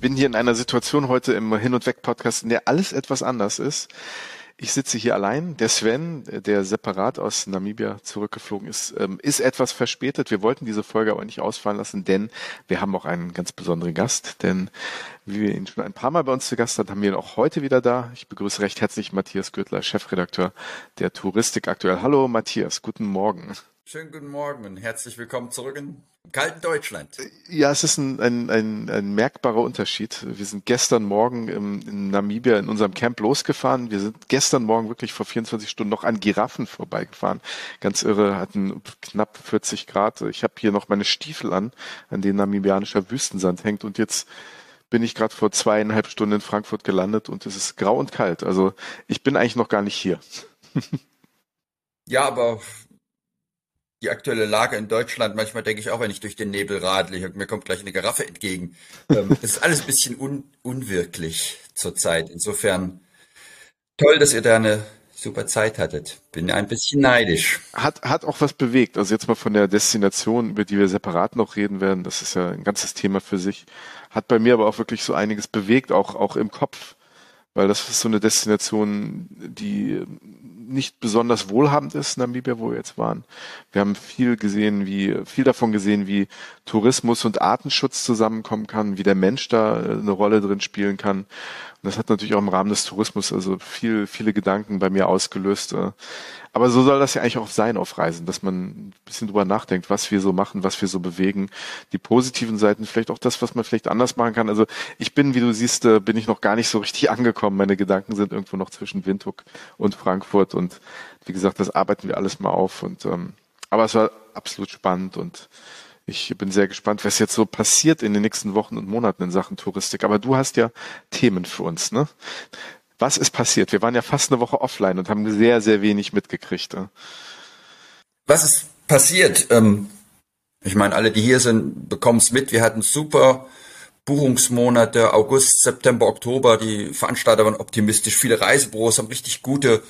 Bin hier in einer Situation heute im Hin- und Weg-Podcast, in der alles etwas anders ist. Ich sitze hier allein. Der Sven, der separat aus Namibia zurückgeflogen ist, ähm, ist etwas verspätet. Wir wollten diese Folge aber nicht ausfallen lassen, denn wir haben auch einen ganz besonderen Gast. Denn wie wir ihn schon ein paar Mal bei uns zu Gast hatten, haben wir ihn auch heute wieder da. Ich begrüße recht herzlich Matthias Gürtler, Chefredakteur der Touristik aktuell. Hallo Matthias, guten Morgen. Schönen guten Morgen und herzlich willkommen zurück in kalten Deutschland. Ja, es ist ein, ein, ein, ein merkbarer Unterschied. Wir sind gestern Morgen im, in Namibia in unserem Camp losgefahren. Wir sind gestern Morgen wirklich vor 24 Stunden noch an Giraffen vorbeigefahren. Ganz irre, hatten knapp 40 Grad. Ich habe hier noch meine Stiefel an, an denen namibianischer Wüstensand hängt und jetzt bin ich gerade vor zweieinhalb Stunden in Frankfurt gelandet und es ist grau und kalt. Also ich bin eigentlich noch gar nicht hier. ja, aber die aktuelle Lage in Deutschland, manchmal denke ich auch, wenn ich durch den Nebel radle, mir kommt gleich eine Giraffe entgegen. Ähm, es ist alles ein bisschen un unwirklich zurzeit. Insofern toll, dass ihr da eine super Zeit hattet. Bin ein bisschen neidisch. Hat, hat auch was bewegt. Also jetzt mal von der Destination, über die wir separat noch reden werden. Das ist ja ein ganzes Thema für sich. Hat bei mir aber auch wirklich so einiges bewegt, auch, auch im Kopf. Weil das ist so eine Destination, die nicht besonders wohlhabend ist, Namibia, wo wir jetzt waren. Wir haben viel gesehen, wie, viel davon gesehen, wie Tourismus und Artenschutz zusammenkommen kann, wie der Mensch da äh, eine Rolle drin spielen kann. Und das hat natürlich auch im Rahmen des Tourismus also viel, viele Gedanken bei mir ausgelöst. Äh. Aber so soll das ja eigentlich auch sein auf Reisen, dass man ein bisschen drüber nachdenkt, was wir so machen, was wir so bewegen. Die positiven Seiten, vielleicht auch das, was man vielleicht anders machen kann. Also ich bin, wie du siehst, äh, bin ich noch gar nicht so richtig angekommen. Meine Gedanken sind irgendwo noch zwischen Windhoek und Frankfurt. Und wie gesagt, das arbeiten wir alles mal auf. Und ähm, aber es war absolut spannend und ich bin sehr gespannt, was jetzt so passiert in den nächsten Wochen und Monaten in Sachen Touristik. Aber du hast ja Themen für uns, ne? Was ist passiert? Wir waren ja fast eine Woche offline und haben sehr, sehr wenig mitgekriegt. Ne? Was ist passiert? Ähm, ich meine, alle, die hier sind, bekommen es mit. Wir hatten super Buchungsmonate, August, September, Oktober. Die Veranstalter waren optimistisch. Viele Reisebüros haben richtig gute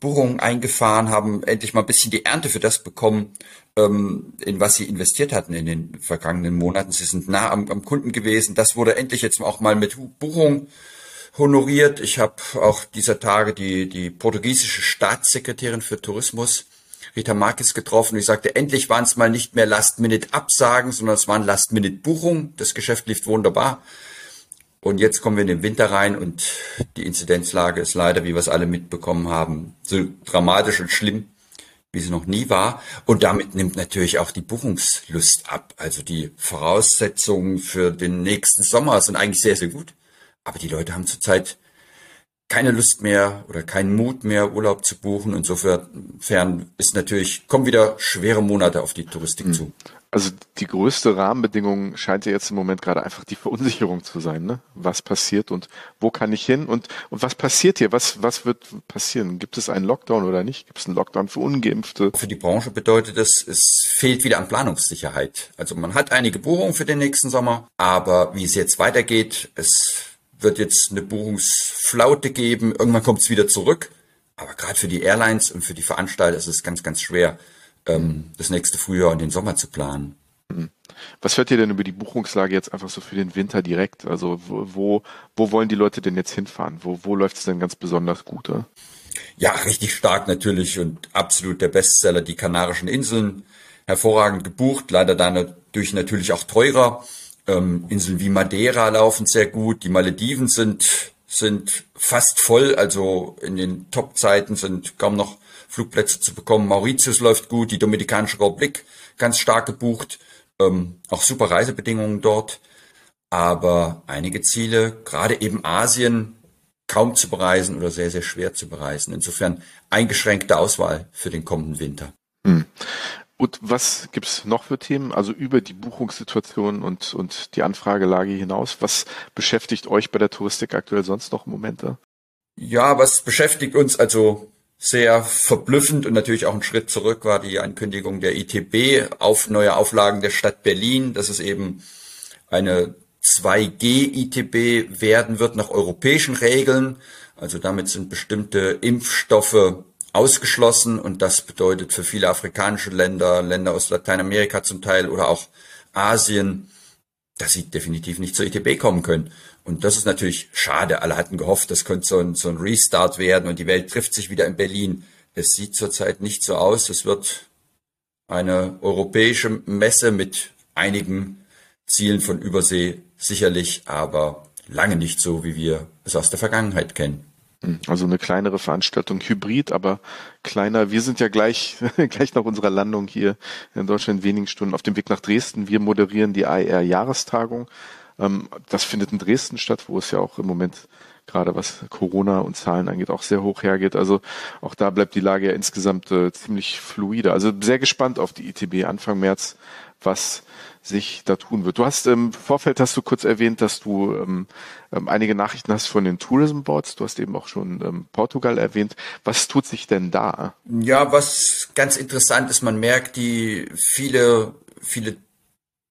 Buchungen eingefahren, haben endlich mal ein bisschen die Ernte für das bekommen, ähm, in was sie investiert hatten in den vergangenen Monaten. Sie sind nah am, am Kunden gewesen. Das wurde endlich jetzt auch mal mit Buchung honoriert. Ich habe auch dieser Tage die, die portugiesische Staatssekretärin für Tourismus, Rita Marquez, getroffen. Die sagte, endlich waren es mal nicht mehr Last-Minute-Absagen, sondern es waren Last-Minute-Buchungen. Das Geschäft lief wunderbar. Und jetzt kommen wir in den Winter rein und die Inzidenzlage ist leider, wie wir es alle mitbekommen haben, so dramatisch und schlimm, wie sie noch nie war. Und damit nimmt natürlich auch die Buchungslust ab. Also die Voraussetzungen für den nächsten Sommer sind eigentlich sehr, sehr gut. Aber die Leute haben zurzeit keine Lust mehr oder keinen Mut mehr, Urlaub zu buchen. Insofern ist natürlich, kommen wieder schwere Monate auf die Touristik hm. zu. Also die größte Rahmenbedingung scheint ja jetzt im Moment gerade einfach die Verunsicherung zu sein. Ne? Was passiert und wo kann ich hin und, und was passiert hier? Was, was wird passieren? Gibt es einen Lockdown oder nicht? Gibt es einen Lockdown für Ungeimpfte? Für die Branche bedeutet es, es fehlt wieder an Planungssicherheit. Also man hat einige Buchungen für den nächsten Sommer, aber wie es jetzt weitergeht, es wird jetzt eine Buchungsflaute geben. Irgendwann kommt es wieder zurück. Aber gerade für die Airlines und für die Veranstalter ist es ganz, ganz schwer ähm, das nächste Frühjahr und den Sommer zu planen. Mhm. Was hört ihr denn über die Buchungslage jetzt einfach so für den Winter direkt? Also wo, wo wollen die Leute denn jetzt hinfahren? Wo, wo läuft es denn ganz besonders gut? Oder? Ja, richtig stark natürlich und absolut der Bestseller, die Kanarischen Inseln. Hervorragend gebucht, leider dadurch natürlich auch teurer. Ähm, Inseln wie Madeira laufen sehr gut, die Malediven sind, sind fast voll, also in den Top-Zeiten sind kaum noch Flugplätze zu bekommen. Mauritius läuft gut, die Dominikanische Republik ganz stark gebucht, ähm, auch super Reisebedingungen dort. Aber einige Ziele, gerade eben Asien, kaum zu bereisen oder sehr, sehr schwer zu bereisen. Insofern eingeschränkte Auswahl für den kommenden Winter. Hm. Und was gibt's noch für Themen? Also über die Buchungssituation und, und die Anfragelage hinaus, was beschäftigt euch bei der Touristik aktuell sonst noch im Moment da? Ja, was beschäftigt uns also sehr verblüffend und natürlich auch ein Schritt zurück war die Ankündigung der ITB auf neue Auflagen der Stadt Berlin, dass es eben eine 2G-ITB werden wird nach europäischen Regeln. Also damit sind bestimmte Impfstoffe ausgeschlossen und das bedeutet für viele afrikanische Länder, Länder aus Lateinamerika zum Teil oder auch Asien, dass sie definitiv nicht zur ETB kommen können. Und das ist natürlich schade. Alle hatten gehofft, das könnte so ein, so ein Restart werden und die Welt trifft sich wieder in Berlin. Es sieht zurzeit nicht so aus. Es wird eine europäische Messe mit einigen Zielen von Übersee sicherlich, aber lange nicht so, wie wir es aus der Vergangenheit kennen. Also eine kleinere Veranstaltung, Hybrid, aber kleiner. Wir sind ja gleich, gleich nach unserer Landung hier in Deutschland in wenigen Stunden auf dem Weg nach Dresden. Wir moderieren die AR-Jahrestagung. Ähm, das findet in Dresden statt, wo es ja auch im Moment gerade was Corona und Zahlen angeht, auch sehr hoch hergeht. Also auch da bleibt die Lage ja insgesamt äh, ziemlich fluide. Also sehr gespannt auf die ITB Anfang März, was sich da tun wird. Du hast im Vorfeld hast du kurz erwähnt, dass du ähm, ähm, einige Nachrichten hast von den Tourism Boards. Du hast eben auch schon ähm, Portugal erwähnt. Was tut sich denn da? Ja, was ganz interessant ist, man merkt, die viele, viele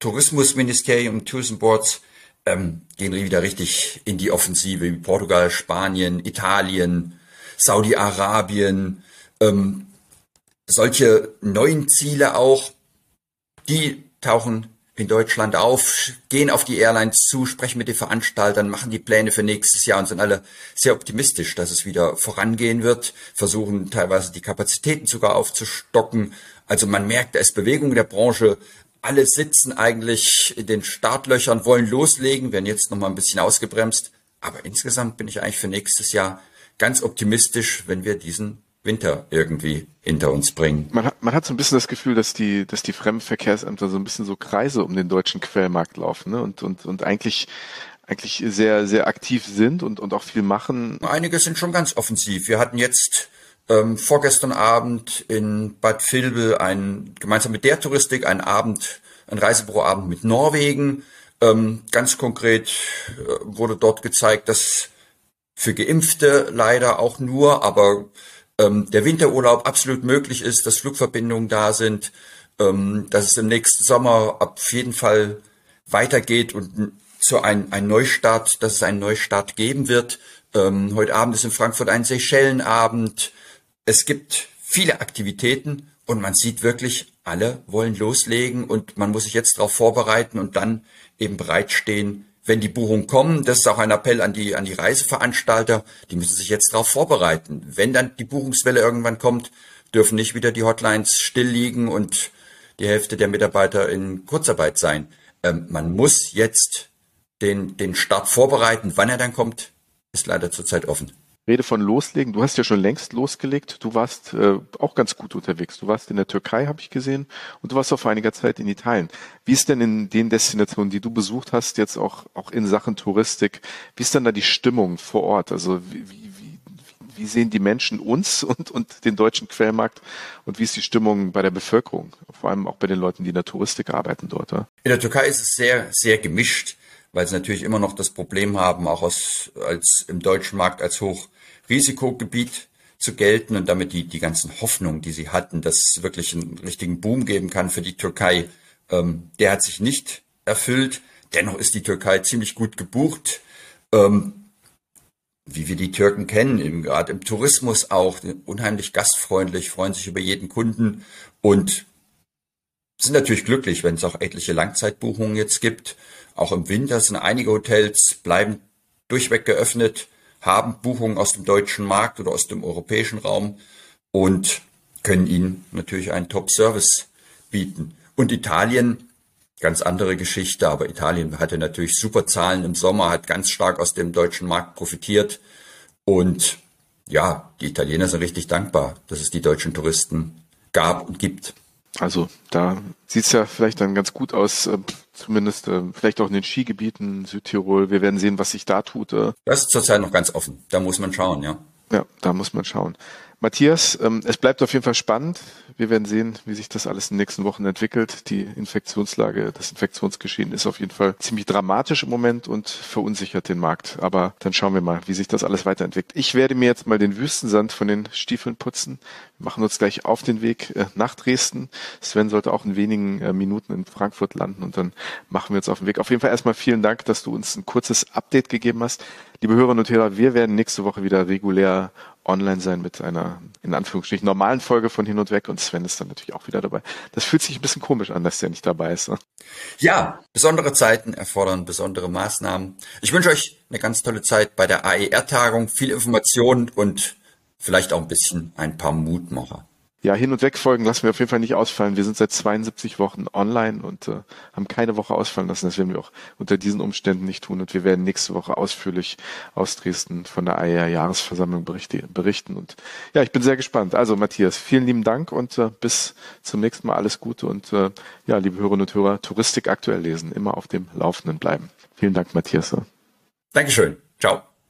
Tourismusministerien und Tourism Boards ähm, gehen wieder richtig in die Offensive, wie Portugal, Spanien, Italien, Saudi-Arabien, ähm, solche neuen Ziele auch, die tauchen in Deutschland auf, gehen auf die Airlines zu, sprechen mit den Veranstaltern, machen die Pläne für nächstes Jahr und sind alle sehr optimistisch, dass es wieder vorangehen wird, versuchen teilweise die Kapazitäten sogar aufzustocken. Also man merkt, da ist Bewegung in der Branche. Alle sitzen eigentlich in den Startlöchern, wollen loslegen, werden jetzt nochmal ein bisschen ausgebremst. Aber insgesamt bin ich eigentlich für nächstes Jahr ganz optimistisch, wenn wir diesen Winter irgendwie hinter uns bringen. Man hat, man hat so ein bisschen das Gefühl, dass die, dass die Fremdenverkehrsämter so ein bisschen so Kreise um den deutschen Quellmarkt laufen ne? und, und, und eigentlich, eigentlich sehr, sehr aktiv sind und, und auch viel machen. Einige sind schon ganz offensiv. Wir hatten jetzt ähm, vorgestern Abend in Bad Vilbel ein, gemeinsam mit der Touristik einen Abend, ein Reisebüroabend mit Norwegen. Ähm, ganz konkret äh, wurde dort gezeigt, dass für Geimpfte leider auch nur, aber ähm, der Winterurlaub absolut möglich ist, dass Flugverbindungen da sind, ähm, dass es im nächsten Sommer auf jeden Fall weitergeht und zu einem ein Neustart, dass es einen Neustart geben wird. Ähm, heute Abend ist in Frankfurt ein Seychellenabend. Es gibt viele Aktivitäten und man sieht wirklich, alle wollen loslegen und man muss sich jetzt darauf vorbereiten und dann eben bereitstehen, wenn die Buchungen kommen, das ist auch ein Appell an die, an die Reiseveranstalter, die müssen sich jetzt darauf vorbereiten. Wenn dann die Buchungswelle irgendwann kommt, dürfen nicht wieder die Hotlines still liegen und die Hälfte der Mitarbeiter in Kurzarbeit sein. Ähm, man muss jetzt den, den Start vorbereiten. Wann er dann kommt, ist leider zurzeit offen. Rede von loslegen. Du hast ja schon längst losgelegt. Du warst äh, auch ganz gut unterwegs. Du warst in der Türkei, habe ich gesehen, und du warst auch vor einiger Zeit in Italien. Wie ist denn in den Destinationen, die du besucht hast, jetzt auch auch in Sachen Touristik, wie ist denn da die Stimmung vor Ort? Also wie, wie, wie sehen die Menschen uns und, und den deutschen Quellmarkt und wie ist die Stimmung bei der Bevölkerung, vor allem auch bei den Leuten, die in der Touristik arbeiten dort? Ja? In der Türkei ist es sehr, sehr gemischt, weil sie natürlich immer noch das Problem haben, auch aus, als im deutschen Markt als Hochrisikogebiet zu gelten und damit die, die ganzen Hoffnungen, die sie hatten, dass es wirklich einen richtigen Boom geben kann für die Türkei, ähm, der hat sich nicht erfüllt. Dennoch ist die Türkei ziemlich gut gebucht. Ähm, wie wir die Türken kennen, gerade im Tourismus auch, unheimlich gastfreundlich, freuen sich über jeden Kunden und sind natürlich glücklich, wenn es auch etliche Langzeitbuchungen jetzt gibt. Auch im Winter sind einige Hotels, bleiben durchweg geöffnet, haben Buchungen aus dem deutschen Markt oder aus dem europäischen Raum und können ihnen natürlich einen Top-Service bieten. Und Italien, ganz andere Geschichte, aber Italien hatte natürlich super Zahlen im Sommer, hat ganz stark aus dem deutschen Markt profitiert. Und ja, die Italiener sind richtig dankbar, dass es die deutschen Touristen gab und gibt. Also da sieht's ja vielleicht dann ganz gut aus, äh, zumindest äh, vielleicht auch in den Skigebieten Südtirol. Wir werden sehen, was sich da tut. Äh. Das ist zurzeit noch ganz offen. Da muss man schauen, ja. Ja, da muss man schauen. Matthias, ähm, es bleibt auf jeden Fall spannend. Wir werden sehen, wie sich das alles in den nächsten Wochen entwickelt. Die Infektionslage, das Infektionsgeschehen ist auf jeden Fall ziemlich dramatisch im Moment und verunsichert den Markt. Aber dann schauen wir mal, wie sich das alles weiterentwickelt. Ich werde mir jetzt mal den Wüstensand von den Stiefeln putzen. Wir machen uns gleich auf den Weg äh, nach Dresden. Sven sollte auch in wenigen äh, Minuten in Frankfurt landen und dann machen wir uns auf den Weg. Auf jeden Fall erstmal vielen Dank, dass du uns ein kurzes Update gegeben hast. Liebe Hörerinnen und Hörer, wir werden nächste Woche wieder regulär online sein mit einer, in Anführungsstrichen, normalen Folge von Hin und Weg und Sven ist dann natürlich auch wieder dabei. Das fühlt sich ein bisschen komisch an, dass der nicht dabei ist. Ne? Ja, besondere Zeiten erfordern besondere Maßnahmen. Ich wünsche euch eine ganz tolle Zeit bei der AER-Tagung, viel Information und vielleicht auch ein bisschen ein paar Mutmacher. Ja, Hin- und Wegfolgen lassen wir auf jeden Fall nicht ausfallen. Wir sind seit 72 Wochen online und äh, haben keine Woche ausfallen lassen. Das werden wir auch unter diesen Umständen nicht tun. Und wir werden nächste Woche ausführlich aus Dresden von der AER-Jahresversammlung berichten. Und ja, ich bin sehr gespannt. Also Matthias, vielen lieben Dank und äh, bis zum nächsten Mal alles Gute. Und äh, ja, liebe Hörerinnen und Hörer, Touristik aktuell lesen, immer auf dem Laufenden bleiben. Vielen Dank, Matthias. Dankeschön. Ciao.